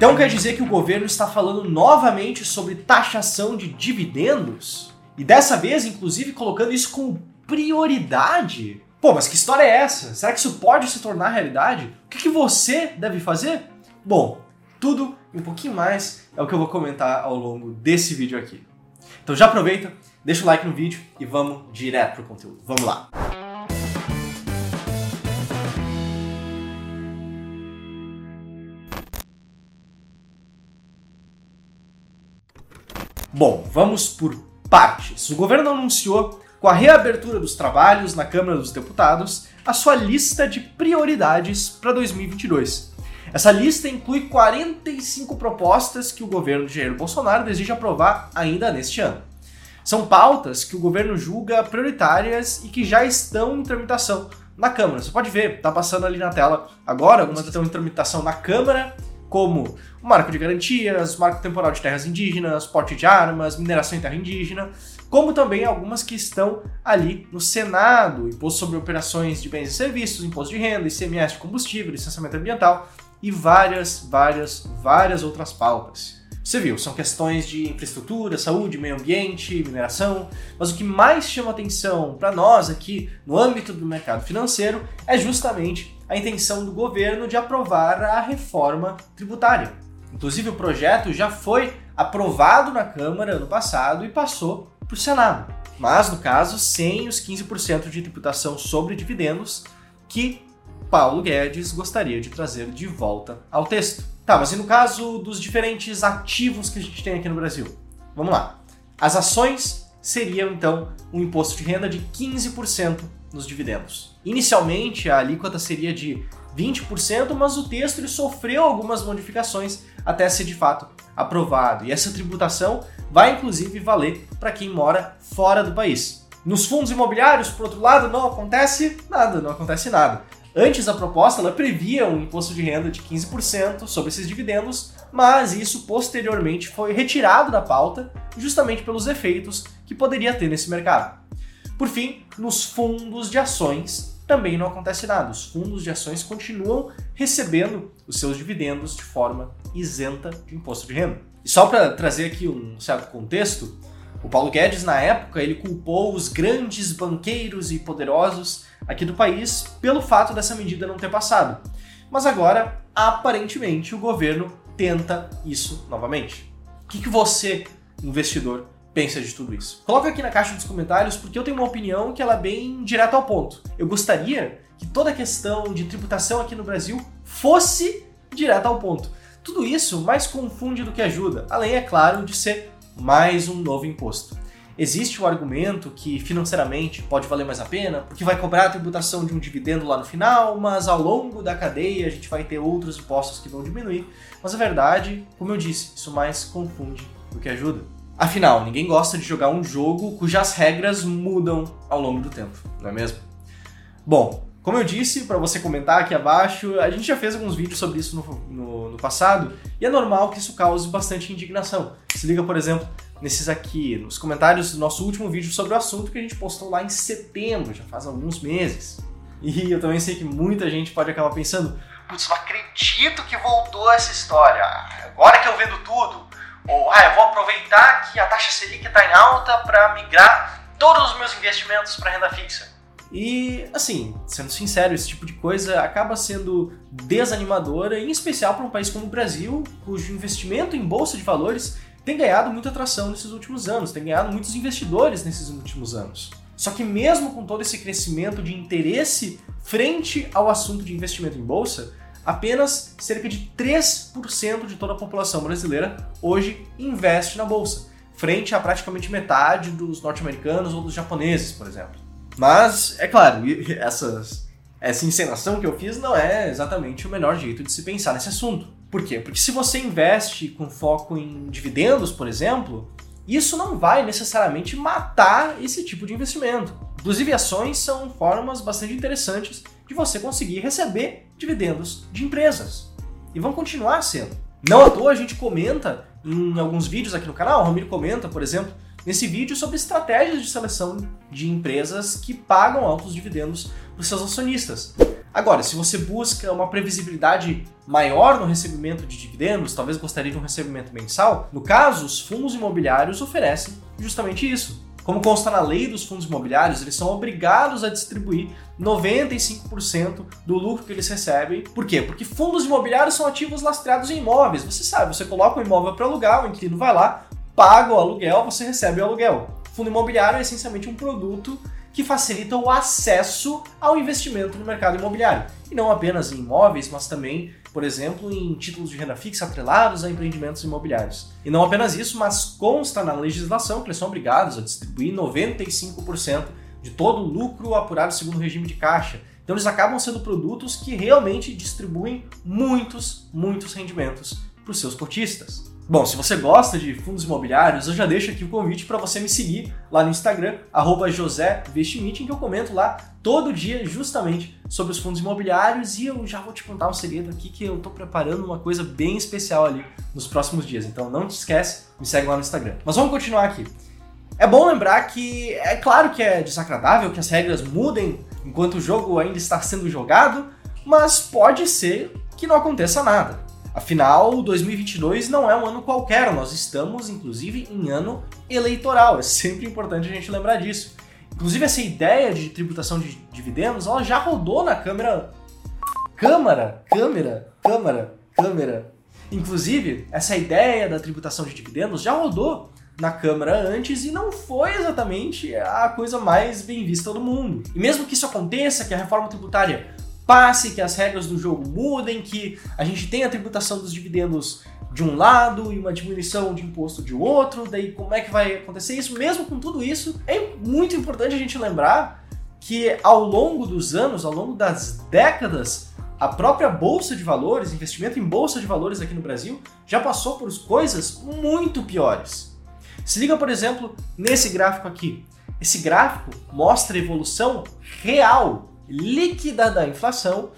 Então quer dizer que o governo está falando novamente sobre taxação de dividendos? E dessa vez, inclusive, colocando isso como prioridade? Pô, mas que história é essa? Será que isso pode se tornar realidade? O que, que você deve fazer? Bom, tudo e um pouquinho mais é o que eu vou comentar ao longo desse vídeo aqui. Então já aproveita, deixa o like no vídeo e vamos direto pro conteúdo. Vamos lá! Bom, vamos por partes. O governo anunciou, com a reabertura dos trabalhos na Câmara dos Deputados, a sua lista de prioridades para 2022. Essa lista inclui 45 propostas que o governo de Jair Bolsonaro deseja aprovar ainda neste ano. São pautas que o governo julga prioritárias e que já estão em tramitação na Câmara. Você pode ver, está passando ali na tela agora, algumas estão em tramitação na Câmara como o marco de garantias, marco temporal de terras indígenas, porte de armas, mineração em terra indígena, como também algumas que estão ali no Senado, imposto sobre operações de bens e serviços, imposto de renda, ICMS de combustível, licenciamento ambiental e várias, várias, várias outras pautas. Você viu, são questões de infraestrutura, saúde, meio ambiente, mineração, mas o que mais chama atenção para nós aqui no âmbito do mercado financeiro é justamente a intenção do governo de aprovar a reforma tributária. Inclusive, o projeto já foi aprovado na Câmara ano passado e passou para o Senado, mas no caso sem os 15% de tributação sobre dividendos que Paulo Guedes gostaria de trazer de volta ao texto. Tá, mas e no caso dos diferentes ativos que a gente tem aqui no Brasil? Vamos lá. As ações seriam então um imposto de renda de 15% nos dividendos. Inicialmente a alíquota seria de 20%, mas o texto ele sofreu algumas modificações até ser de fato aprovado. E essa tributação vai inclusive valer para quem mora fora do país. Nos fundos imobiliários, por outro lado, não acontece nada, não acontece nada. Antes a proposta ela previa um imposto de renda de 15% sobre esses dividendos, mas isso posteriormente foi retirado da pauta justamente pelos efeitos que poderia ter nesse mercado. Por fim, nos fundos de ações também não acontece nada. Os fundos de ações continuam recebendo os seus dividendos de forma isenta de imposto de renda. E só para trazer aqui um certo contexto, o Paulo Guedes na época ele culpou os grandes banqueiros e poderosos aqui do país pelo fato dessa medida não ter passado. Mas agora, aparentemente, o governo tenta isso novamente. O que, que você, investidor, pensa de tudo isso? Coloca aqui na caixa dos comentários, porque eu tenho uma opinião que ela é bem direta ao ponto. Eu gostaria que toda a questão de tributação aqui no Brasil fosse direta ao ponto. Tudo isso mais confunde do que ajuda, além, é claro, de ser mais um novo imposto. Existe o argumento que financeiramente pode valer mais a pena, porque vai cobrar a tributação de um dividendo lá no final, mas ao longo da cadeia a gente vai ter outros impostos que vão diminuir. Mas a verdade, como eu disse, isso mais confunde do que ajuda. Afinal, ninguém gosta de jogar um jogo cujas regras mudam ao longo do tempo, não é mesmo? Bom, como eu disse, para você comentar aqui abaixo, a gente já fez alguns vídeos sobre isso no, no, no passado e é normal que isso cause bastante indignação. Se liga, por exemplo, nesses aqui, nos comentários do nosso último vídeo sobre o assunto que a gente postou lá em setembro, já faz alguns meses. E eu também sei que muita gente pode acabar pensando: putz, não acredito que voltou essa história, agora que eu vendo tudo. Ou, ah, eu vou aproveitar que a taxa Selic está em alta para migrar todos os meus investimentos para renda fixa. E, assim, sendo sincero, esse tipo de coisa acaba sendo desanimadora, em especial para um país como o Brasil, cujo investimento em bolsa de valores tem ganhado muita atração nesses últimos anos, tem ganhado muitos investidores nesses últimos anos. Só que mesmo com todo esse crescimento de interesse frente ao assunto de investimento em bolsa, apenas cerca de 3% de toda a população brasileira hoje investe na bolsa, frente a praticamente metade dos norte-americanos ou dos japoneses, por exemplo. Mas, é claro, essas, essa encenação que eu fiz não é exatamente o melhor jeito de se pensar nesse assunto. Por quê? Porque se você investe com foco em dividendos, por exemplo, isso não vai necessariamente matar esse tipo de investimento. Inclusive, ações são formas bastante interessantes de você conseguir receber dividendos de empresas. E vão continuar sendo. Não à toa a gente comenta em alguns vídeos aqui no canal, o Ramiro comenta, por exemplo, nesse vídeo sobre estratégias de seleção de empresas que pagam altos dividendos para seus acionistas. Agora, se você busca uma previsibilidade maior no recebimento de dividendos, talvez gostaria de um recebimento mensal, no caso, os fundos imobiliários oferecem justamente isso. Como consta na lei dos fundos imobiliários, eles são obrigados a distribuir 95% do lucro que eles recebem. Por quê? Porque fundos imobiliários são ativos lastreados em imóveis. Você sabe, você coloca um imóvel para alugar, o inquilino vai lá, paga o aluguel, você recebe o aluguel. Fundo imobiliário é essencialmente um produto que facilita o acesso ao investimento no mercado imobiliário. E não apenas em imóveis, mas também, por exemplo, em títulos de renda fixa atrelados a empreendimentos imobiliários. E não apenas isso, mas consta na legislação que eles são obrigados a distribuir 95% de todo o lucro apurado segundo o regime de caixa. Então eles acabam sendo produtos que realmente distribuem muitos, muitos rendimentos para os seus cotistas. Bom, se você gosta de fundos imobiliários, eu já deixo aqui o convite para você me seguir lá no Instagram, @josé_vestimite, em que eu comento lá todo dia justamente sobre os fundos imobiliários e eu já vou te contar um segredo aqui que eu estou preparando uma coisa bem especial ali nos próximos dias. Então não te esquece, me segue lá no Instagram. Mas vamos continuar aqui. É bom lembrar que é claro que é desagradável que as regras mudem enquanto o jogo ainda está sendo jogado, mas pode ser que não aconteça nada. Afinal, 2022 não é um ano qualquer, nós estamos inclusive em ano eleitoral. É sempre importante a gente lembrar disso. Inclusive essa ideia de tributação de dividendos, ela já rodou na Câmara Câmara, Câmara, Câmara, Câmara. Inclusive, essa ideia da tributação de dividendos já rodou na Câmara antes e não foi exatamente a coisa mais bem vista do mundo. E mesmo que isso aconteça, que a reforma tributária passe, que as regras do jogo mudem, que a gente tenha a tributação dos dividendos de um lado e uma diminuição de imposto de outro, daí como é que vai acontecer isso? Mesmo com tudo isso, é muito importante a gente lembrar que ao longo dos anos, ao longo das décadas, a própria bolsa de valores, investimento em bolsa de valores aqui no Brasil, já passou por coisas muito piores. Se liga, por exemplo, nesse gráfico aqui. Esse gráfico mostra a evolução real líquida da inflação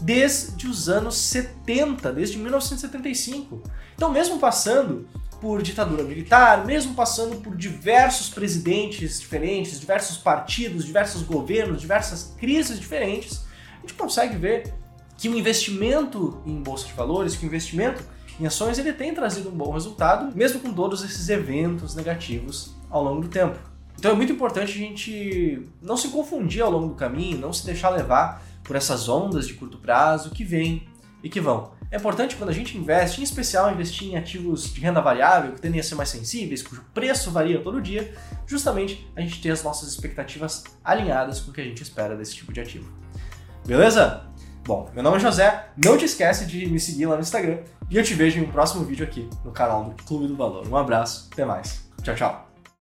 desde os anos 70, desde 1975. Então, mesmo passando por ditadura militar, mesmo passando por diversos presidentes diferentes, diversos partidos, diversos governos, diversas crises diferentes, a gente consegue ver que o investimento em bolsa de valores, que o investimento em ações, ele tem trazido um bom resultado, mesmo com todos esses eventos negativos ao longo do tempo. Então é muito importante a gente não se confundir ao longo do caminho, não se deixar levar por essas ondas de curto prazo que vêm e que vão. É importante quando a gente investe, em especial investir em ativos de renda variável, que tendem a ser mais sensíveis, cujo preço varia todo dia, justamente a gente ter as nossas expectativas alinhadas com o que a gente espera desse tipo de ativo. Beleza? Bom, meu nome é José, não te esquece de me seguir lá no Instagram e eu te vejo em um próximo vídeo aqui no canal do Clube do Valor. Um abraço, até mais. Tchau, tchau.